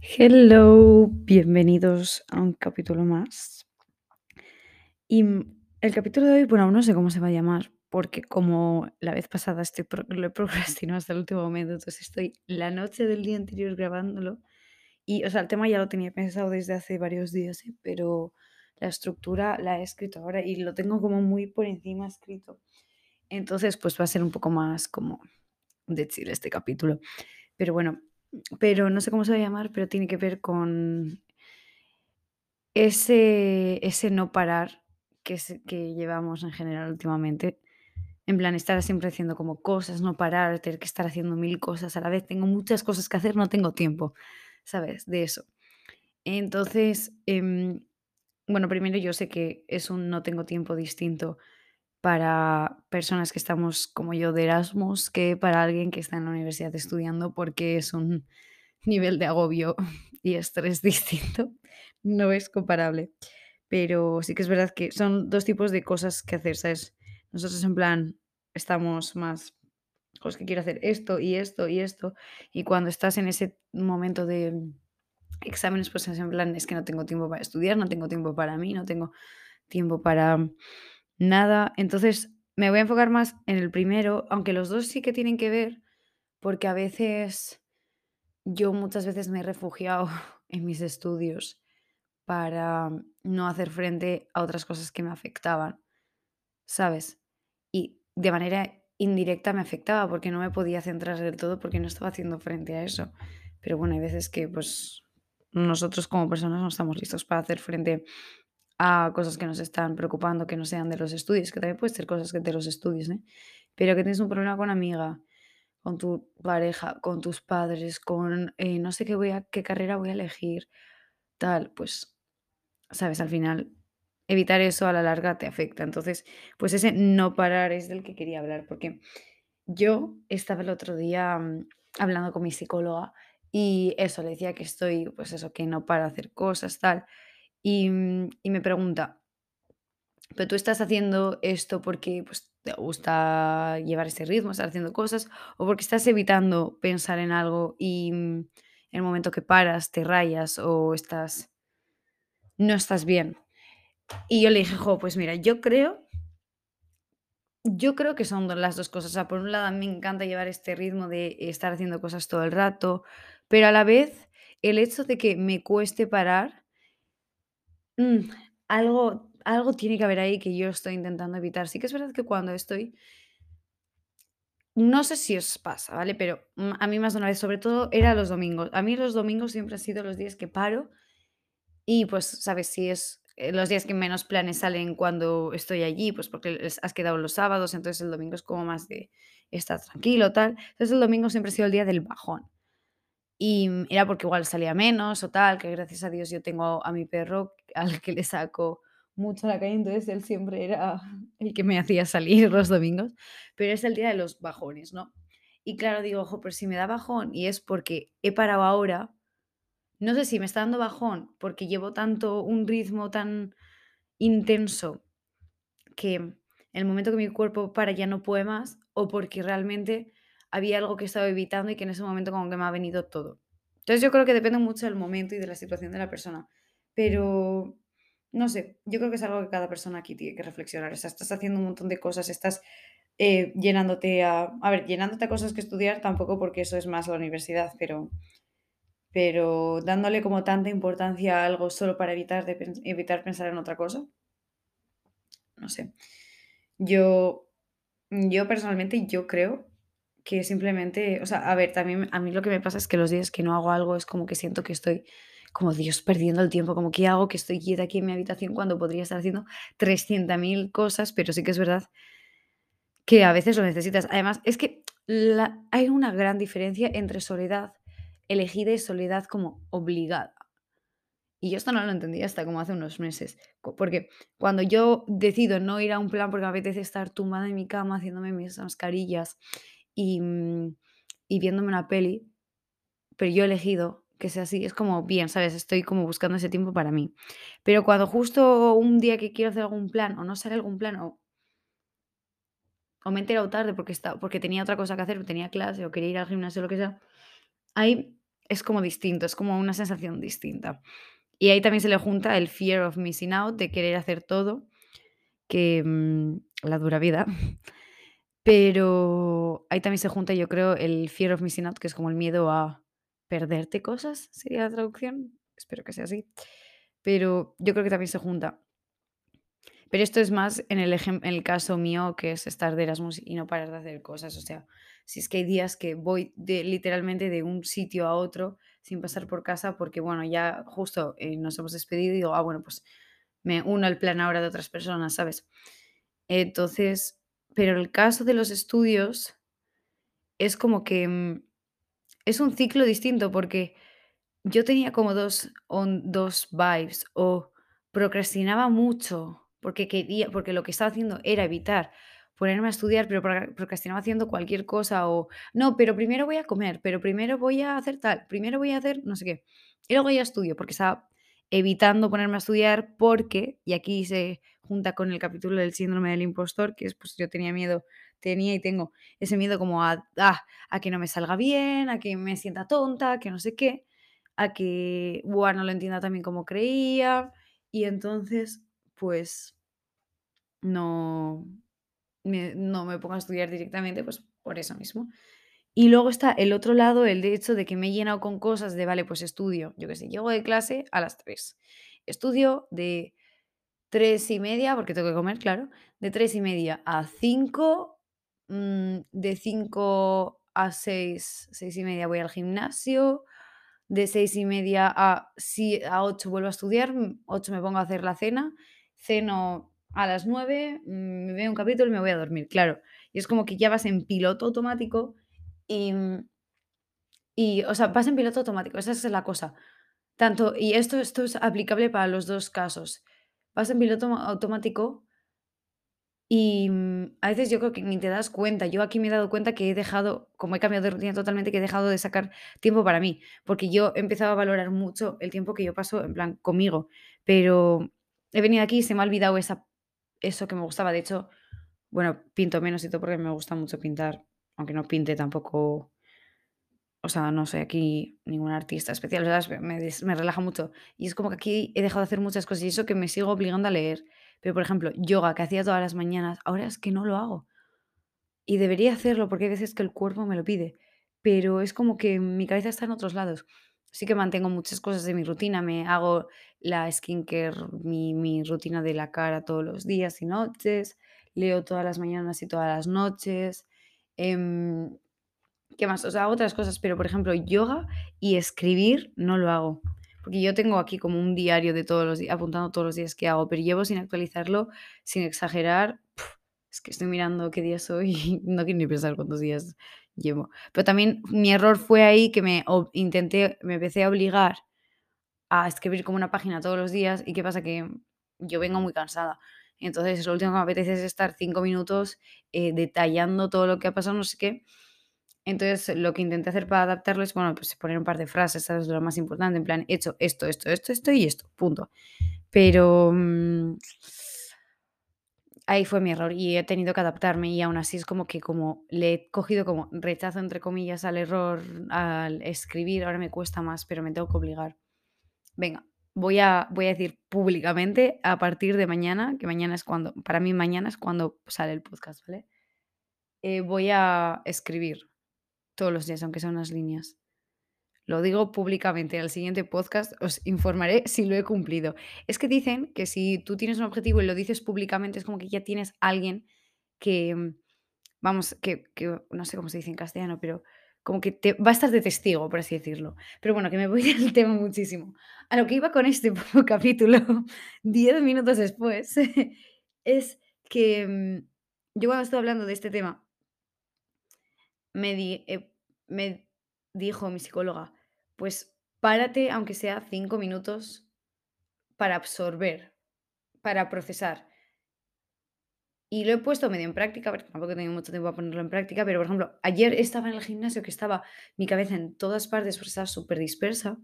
Hello, bienvenidos a un capítulo más. Y el capítulo de hoy, bueno, aún no sé cómo se va a llamar, porque como la vez pasada estoy lo he procrastinado hasta el último momento, entonces estoy la noche del día anterior grabándolo. Y, o sea, el tema ya lo tenía pensado desde hace varios días, ¿eh? pero la estructura la he escrito ahora y lo tengo como muy por encima escrito. Entonces, pues va a ser un poco más como de chill este capítulo. Pero bueno, pero no sé cómo se va a llamar, pero tiene que ver con ese ese no parar que que llevamos en general últimamente, en plan, estar siempre haciendo como cosas, no parar, tener que estar haciendo 1000 cosas a la vez. Tengo muchas cosas que hacer, no tengo tiempo, ¿sabes? De eso. Entonces, em, bueno, primero yo sé que es un no tengo tiempo distinto para personas que estamos como yo de Erasmus que para alguien que está en la universidad estudiando, porque es un nivel de agobio y estrés distinto, no es comparable. Pero sí que es verdad que son 2 tipos de cosas que hacer, ¿sabes? Nosotros en plan estamos más, pues que quiero hacer esto y esto y esto, y cuando estás en ese momento de exámenes, pues es en plan, es que no tengo tiempo para estudiar, no tengo tiempo para mí, no tengo tiempo para nada. Entonces, me voy a enfocar más en el primero, aunque los 2 sí que tienen que ver, porque a veces yo muchas veces me he refugiado en mis estudios para no hacer frente a otras cosas que me afectaban, ¿sabes? Y de manera indirecta me afectaba porque no me podía centrar del todo porque no estaba haciendo frente a eso. Pero bueno, hay veces que pues nosotros como personas no estamos listos para hacer frente a cosas que nos están preocupando, que no sean de los estudios, que también puede ser cosas que de los estudios, ¿eh? Pero que tienes un problema con una amiga, con tu pareja, con tus padres, con eh, no sé qué voy a, qué carrera voy a elegir, tal, pues ¿Sabes? Al final, evitar eso a la larga te afecta. Entonces, pues ese no parar es del que quería hablar, porque yo estaba el otro día mm, hablando con mi psicóloga y eso, le decía que estoy, pues eso, que no para hacer cosas, tal. Y, mm, y me pregunta, ¿pero tú estás haciendo esto porque pues, te gusta llevar ese ritmo, estar haciendo cosas, o porque estás evitando pensar en algo y mm, en el momento que paras te rayas o estás, no estás bien? Y yo le dije: "Jo, pues mira, yo creo yo creo que son las 2 cosas". O sea, por un lado, a mí me encanta llevar este ritmo de estar haciendo cosas todo el rato, pero a la vez, el hecho de que me cueste parar, mm, algo algo tiene que haber ahí que yo estoy intentando evitar. Sí que es verdad que cuando estoy no sé si os pasa, ¿vale? Pero, mm, a mí más de una vez, sobre todo, era los domingos. A mí los domingos siempre han sido los días que paro Y pues, ¿sabes? Si es eh, los días que menos planes salen cuando estoy allí, pues porque has quedado los sábados, entonces el domingo es como más de estar tranquilo, tal. Entonces el domingo siempre ha sido el día del bajón. Y mm, era porque igual salía menos o tal, que gracias a Dios yo tengo a mi perro al que le saco mucho a la calle, entonces él siempre era el que me hacía salir los domingos, pero es el día de los bajones, ¿no? Y claro, digo, ojo, pero si me da bajón y es porque he parado ahora, no sé si me está dando bajón porque llevo tanto un ritmo tan intenso que en el momento que mi cuerpo para ya no puede más, o porque realmente había algo que estaba evitando y que en ese momento como que me ha venido todo. Entonces yo creo que depende mucho del momento y de la situación de la persona, pero no sé, yo creo que es algo que cada persona aquí tiene que reflexionar. O sea, estás haciendo un montón de cosas, estás eh, llenándote a... A ver, llenándote a cosas que estudiar tampoco porque eso es más la universidad, pero pero dándole como tanta importancia a algo solo para evitar de evitar pensar en otra cosa, no sé. Yo yo personalmente, yo creo que simplemente, o sea, a ver, también a mí lo que me pasa es que los días que no hago algo es como que siento que estoy como Dios perdiendo el tiempo, como que hago, que estoy quieta aquí en mi habitación cuando podría estar haciendo 300.000 cosas, pero sí que es verdad que a veces lo necesitas. Además, es que hay una gran diferencia entre soledad elegida y soledad como obligada. Y yo esto no lo entendía hasta como hace unos meses, porque cuando yo decido no ir a un plan porque me apetece estar tumbada en mi cama haciéndome mis mascarillas y, mm, y viéndome una peli, pero yo he elegido que sea así, es como bien, ¿sabes? Estoy como buscando ese tiempo para mí. Pero cuando justo un día que quiero hacer algún plan o no sale algún plan o o me he enterado tarde porque esta porque tenía otra cosa que hacer, tenía clase o quería ir al gimnasio o lo que sea, ahí es como distinto, es como una sensación distinta. Y ahí también se le junta el fear of missing out, de querer hacer todo, que, mm, la dura vida. Pero ahí también se junta, yo creo, el fear of missing out, que es como el miedo a perderte cosas, sería la traducción. Espero que sea así. Pero yo creo que también se junta. Pero esto es más en el, caso mío, que es estar de Erasmus y no parar de hacer cosas. O sea, si es que hay días que voy literalmente de un sitio a otro sin pasar por casa, porque bueno, ya justo eh, nos hemos despedido y digo, ah, bueno, pues me uno al plan ahora de otras personas, ¿sabes? Entonces, pero el caso de los estudios es como que mm, es un ciclo distinto porque yo tenía como dos, on- dos vibes, o procrastinaba mucho porque quería, porque lo que estaba haciendo era evitar ponerme a estudiar, pero procrastinaba haciendo cualquier cosa, o no, pero primero voy a comer, pero primero voy a hacer tal, primero voy a hacer no sé qué, y luego ya estudio, porque estaba evitando ponerme a estudiar porque, y aquí se junta con el capítulo del síndrome del impostor, que es pues yo tenía miedo, tenía y tengo ese miedo como a, ah, a que no me salga bien, a que me sienta tonta, que no sé qué a que, no lo entienda también como creía, y entonces, pues, no me no me pongo a estudiar directamente, pues, por eso mismo. Y luego está el otro lado, el de hecho de que me he llenado con cosas de, vale, pues estudio, yo qué sé, llego de clase a las 3 estudio de 3 y media, porque tengo que comer, claro, de 3 y media a 5 mm, de 5 a 6 6 y media voy al gimnasio, de 6 y media a, si, a 8 vuelvo a estudiar, mm, 8 me pongo a hacer la cena, ceno a las 9, mm, me veo un capítulo y me voy a dormir, claro. Y es como que ya vas en piloto automático y, mm, y, o sea, vas en piloto automático, esa es la cosa. Tanto, y esto, esto es aplicable para los dos casos. Vas en piloto automático y, mm, a veces yo creo que ni te das cuenta. Yo aquí me he dado cuenta que he dejado, como he cambiado de rutina totalmente, que he dejado de sacar tiempo para mí, porque yo he empezado a valorar mucho el tiempo que yo paso en plan conmigo, pero he venido aquí y se me ha olvidado esa eso que me gustaba. De hecho, bueno, pinto menos y todo porque me gusta mucho pintar, aunque no pinte tampoco, o sea, no soy aquí ningún artista especial, ¿sabes? Me me relaja mucho. Y es como que aquí he dejado de hacer muchas cosas y eso que me sigo obligando a leer. Pero, por ejemplo, yoga, que hacía todas las mañanas, ahora es que no lo hago. Y debería hacerlo porque hay veces que el cuerpo me lo pide, pero es como que mi cabeza está en otros lados. Sí que mantengo muchas cosas de mi rutina, me hago la skincare, mi rutina de la cara todos los días y noches, leo todas las mañanas y todas las noches. Em, ¿Qué más? O sea, hago otras cosas, pero por ejemplo, yoga y escribir no lo hago. Porque yo tengo aquí como un diario de todos los días, apuntando todos los días que hago, pero llevo sin actualizarlo, sin exagerar. es que estoy mirando qué día soy y no quiero ni pensar cuántos días llevo. Pero también mi error fue ahí que me intenté, me empecé a obligar a escribir como una página todos los días y qué pasa que yo vengo muy cansada. Entonces, lo último que me apetece es estar cinco minutos eh, detallando todo lo que ha pasado, no sé qué, entonces, lo que intenté hacer para adaptarlo es, bueno, pues poner un par de frases, ¿sabes? Lo más importante, en plan, he hecho esto, esto, esto, esto y esto, punto. Pero mm, ahí fue mi error y he tenido que adaptarme y aún así es como que como le he cogido como rechazo, entre comillas, al error, al escribir, ahora me cuesta más, pero me tengo que obligar. Venga, voy a, voy a decir públicamente a partir de mañana, que mañana es cuando, para mí mañana es cuando sale el podcast, ¿vale? Eh, voy a escribir todos los días, aunque sean unas líneas. Lo digo públicamente, al siguiente podcast os informaré si lo he cumplido. Es que dicen que si tú tienes un objetivo y lo dices públicamente, es como que ya tienes alguien que, mm, vamos, que, que no sé cómo se dice en castellano, pero como que te, va a estar de testigo, por así decirlo. Pero bueno, que me voy del tema muchísimo. A lo que iba con este capítulo, 10 minutos después, es que mm, yo cuando estoy hablando de este tema, me, eh, me dijo mi psicóloga, pues párate, aunque sea cinco minutos, para absorber, para procesar. Y lo he puesto medio en práctica, porque tampoco he tenido mucho tiempo para ponerlo en práctica, pero por ejemplo, ayer estaba en el gimnasio que estaba mi cabeza en todas partes porque estaba súper dispersa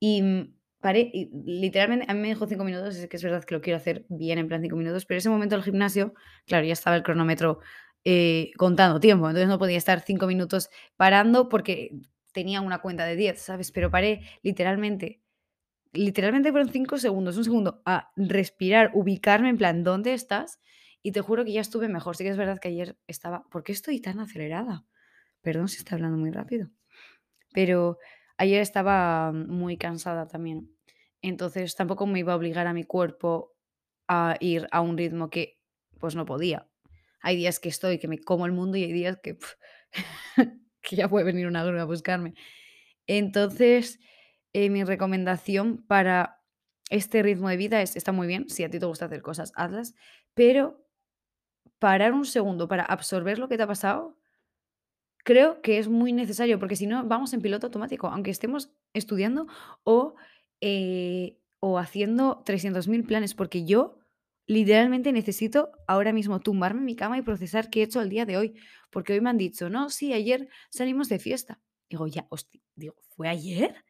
y mm, paré, y literalmente a mí me dijo cinco minutos, es que es verdad que lo quiero hacer bien en plan cinco minutos, pero ese momento del gimnasio, claro, ya estaba el cronómetro eh, contando tiempo, entonces no podía estar cinco minutos parando porque tenía una cuenta de 10, ¿sabes? Pero paré literalmente, literalmente fueron 5 segundos, un segundo a respirar, ubicarme en plan, ¿dónde estás? Y te juro que ya estuve mejor. Sí que es verdad que ayer estaba ¿por qué estoy tan acelerada? Perdón si estoy hablando muy rápido. Pero ayer estaba muy cansada también. Entonces tampoco me iba a obligar a mi cuerpo a ir a un ritmo que pues no podía. Hay días que estoy que me como el mundo y hay días que, que ya puede venir una grúa a buscarme. Entonces, eh, mi recomendación para este ritmo de vida es, está muy bien, si a ti te gusta hacer cosas, hazlas, pero parar un segundo para absorber lo que te ha pasado Creo que es muy necesario, porque si no, vamos en piloto automático, aunque estemos estudiando o, eh, o haciendo 300.000 planes, porque yo literalmente necesito ahora mismo tumbarme en mi cama y procesar qué he hecho el día de hoy, porque hoy me han dicho, no, sí, ayer salimos de fiesta. Digo, ya, hostia, digo, ¿fue ayer?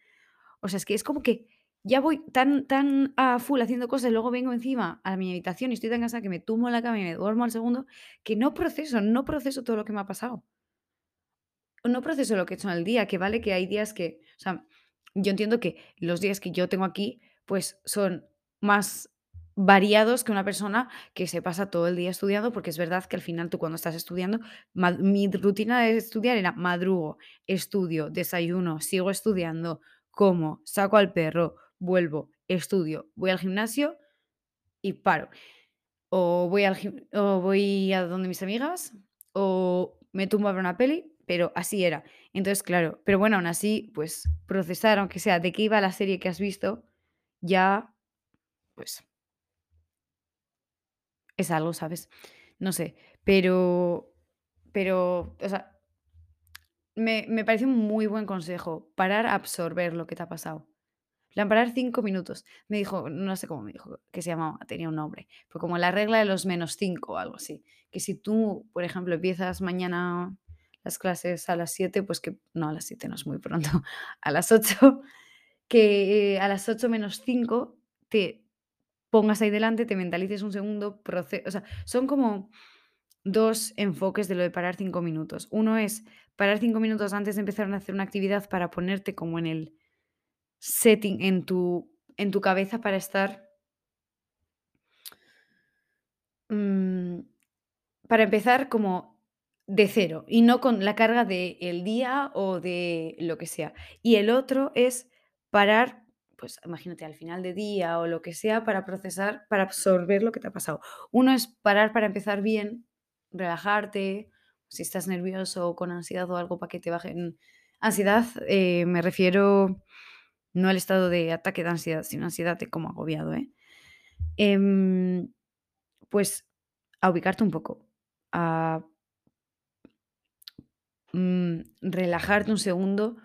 O sea, es que es como que ya voy tan, tan a full haciendo cosas, luego vengo encima a mi habitación y estoy tan cansada que me tumbo en la cama y me duermo al segundo, que no proceso, no proceso todo lo que me ha pasado. No proceso lo que he hecho en el día, que vale que hay días que, o sea, yo entiendo que los días que yo tengo aquí, pues son más variados que una persona que se pasa todo el día estudiando, porque es verdad que al final tú cuando estás estudiando, mi rutina de estudiar era madrugo, estudio, desayuno, sigo estudiando, como, saco al perro, vuelvo, estudio, voy al gimnasio y paro. O voy al o voy a donde mis amigas, o me tumbo a ver una peli, pero así era. Entonces, claro, pero bueno, aún así, pues, procesar, aunque sea de qué iba la serie que has visto, ya, pues, es algo, ¿sabes? No sé, pero pero, o sea, me me parece un muy buen consejo, parar a absorber lo que te ha pasado. Plan, parar 5 minutos. Me dijo, no sé cómo me dijo que se llamaba, tenía un nombre, fue como la regla de los menos 5 o algo así. Que si tú, por ejemplo, empiezas mañana las clases a las 7 pues que no, a las 7 no es muy pronto, a las 8 que eh, a las 8 menos 5 te pongas ahí delante, te mentalices un segundo, proce o sea, son como 2 enfoques de lo de parar 5 minutos. Uno es parar 5 minutos antes de empezar a hacer una actividad para ponerte como en el setting en tu en tu cabeza para estar, mm, para empezar como de cero y no con la carga del día o de lo que sea. Y el otro es parar, pues imagínate al final de día o lo que sea para procesar, para absorber lo que te ha pasado. Uno es parar para empezar bien, relajarte, si estás nervioso o con ansiedad o algo para que te bajen. Ansiedad, eh, me refiero no al estado de ataque de ansiedad, sino ansiedad de como agobiado, ¿eh? Em, pues a ubicarte un poco, a mm, relajarte un segundo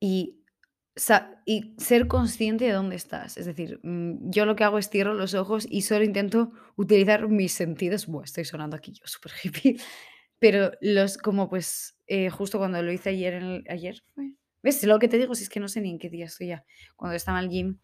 y, ser consciente de dónde estás. Es decir, mm, yo lo que hago es cierro los ojos y solo intento utilizar mis sentidos. Buah, estoy sonando aquí yo súper hippie. Pero los, como pues, eh, justo cuando lo hice ayer, en el- ayer. ¿Ves? Lo que te digo, si es que no sé ni en qué día estoy ya. Cuando estaba en el gym,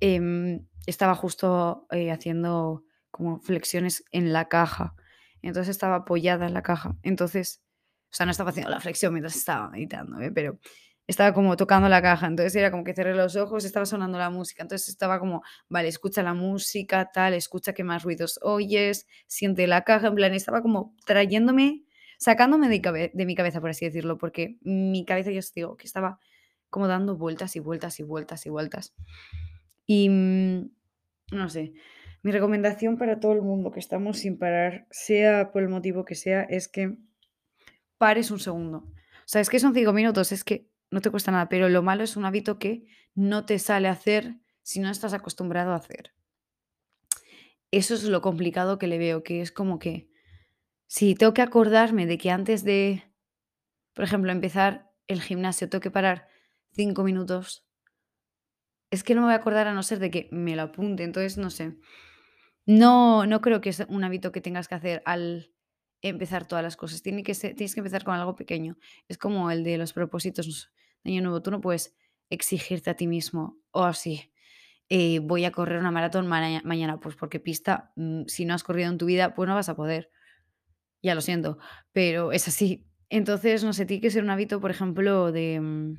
em, estaba justo eh, haciendo como flexiones en la caja. Entonces estaba apoyada en la caja. Entonces, o sea, no estaba haciendo la flexión mientras estaba meditando, ¿eh? pero estaba como tocando la caja. Entonces era como que cerré los ojos, estaba sonando la música. Entonces estaba como, vale, escucha la música, tal, escucha qué más ruidos oyes, siente la caja. En plan, estaba como trayéndome, sacándome de, mi cabeza, por así decirlo, porque mi cabeza, ya os digo, que estaba como dando vueltas y vueltas y vueltas y vueltas. Y, mm, no sé, mi recomendación para todo el mundo que estamos sin parar, sea por el motivo que sea, es que pares un segundo. O sea, es que son 5 minutos, es que no te cuesta nada, pero lo malo es un hábito que no te sale a hacer si no estás acostumbrado a hacer. Eso es lo complicado que le veo, que es como que si tengo que acordarme de que antes de, por ejemplo, empezar el gimnasio, tengo que parar 5 minutos, es que no me voy a acordar a no ser de que me lo apunte. Entonces, no sé. No, no creo que es un hábito que tengas que hacer al empezar todas las cosas. Tiene que ser, tienes que empezar con algo pequeño. Es como el de los propósitos de año nuevo. Tú no puedes exigirte a ti mismo, o así, eh, voy a correr una maratón mara- mañana, pues porque pista, mm, si no has corrido en tu vida, pues no vas a poder. Ya lo siento, pero es así. Entonces, no sé, tiene que ser un hábito, por ejemplo, de, mm,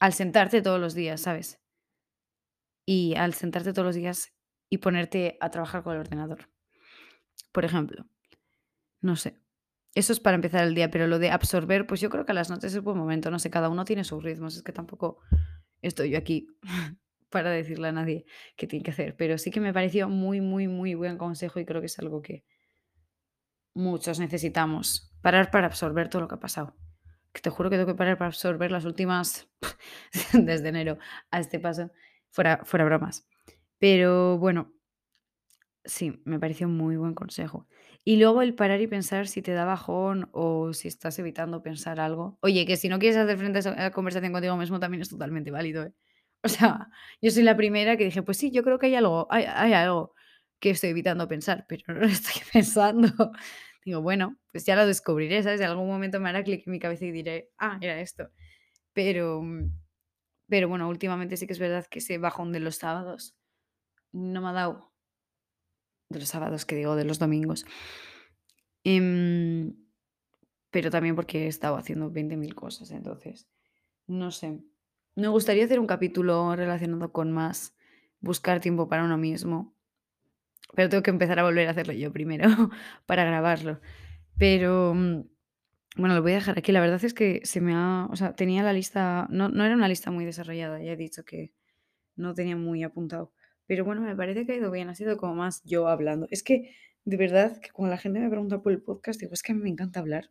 al sentarte todos los días, ¿sabes? Y al sentarte todos los días y ponerte a trabajar con el ordenador. Por ejemplo, no sé. Eso es para empezar el día, pero lo de absorber, pues yo creo que a las noches es buen momento, no sé, cada uno tiene sus ritmos, es que tampoco estoy yo aquí para decirle a nadie qué tiene que hacer, pero sí que me pareció muy, muy, muy buen consejo y creo que es algo que muchos necesitamos, parar para absorber todo lo que ha pasado. Que te juro que tengo que parar para absorber las últimas, desde enero a este paso, fuera, fuera bromas. Pero bueno, Sí, me pareció un muy buen consejo. Y luego el parar y pensar si te da bajón o si estás evitando pensar algo. Oye, que si no quieres hacer frente a esa conversación contigo mismo también es totalmente válido, ¿eh? O sea, yo soy la primera que dije, pues sí, yo creo que hay algo, hay algo que estoy evitando pensar, pero no lo estoy pensando. Digo, bueno, pues ya lo descubriré, ¿sabes? En algún momento me hará clic en mi cabeza y diré, ah, era esto. Pero, pero bueno, últimamente sí que es verdad que ese bajón de los sábados no me ha dado de los sábados, que digo, de los domingos. Em, pero también porque he estado haciendo 20.000 cosas, entonces, no sé. Me gustaría hacer un capítulo relacionado con más buscar tiempo para uno mismo, pero tengo que empezar a volver a hacerlo yo primero para grabarlo. Pero, mm, bueno, lo voy a dejar aquí. La verdad es que se me ha, o sea, tenía la lista, no, no era una lista muy desarrollada, ya he dicho que no tenía muy apuntado. Pero bueno, me parece que ha ido bien, ha sido como más yo hablando. Es que, de verdad, que cuando la gente me pregunta por el podcast, digo, es que me encanta hablar.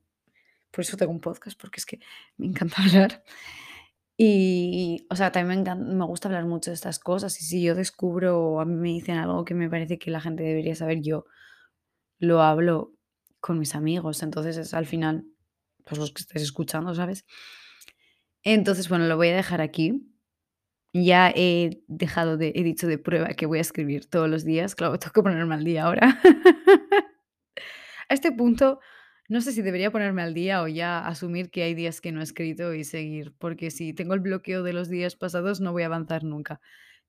Por eso tengo un podcast, porque es que me encanta hablar. Y, o sea, también me, gusta hablar mucho de estas cosas. Y si yo descubro o a mí me dicen algo que me parece que la gente debería saber, yo lo hablo con mis amigos. Entonces es al final, pues los que estés escuchando, ¿sabes? Entonces, bueno, lo voy a dejar aquí. Ya he dejado de he dicho de prueba que voy a escribir todos los días. Claro, tengo que ponerme al día ahora. A este punto, no sé si debería ponerme al día o ya asumir que hay días que no he escrito y seguir, porque si tengo el bloqueo de los días pasados no voy a avanzar nunca.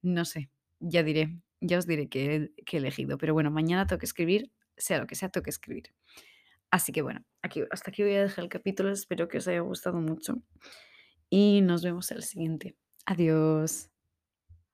No sé, ya diré, ya os diré qué he elegido, pero bueno, mañana tengo que escribir, sea lo que sea, tengo que escribir. Así que bueno, aquí hasta aquí voy a dejar el capítulo, espero que os haya gustado mucho y nos vemos el siguiente. Adiós.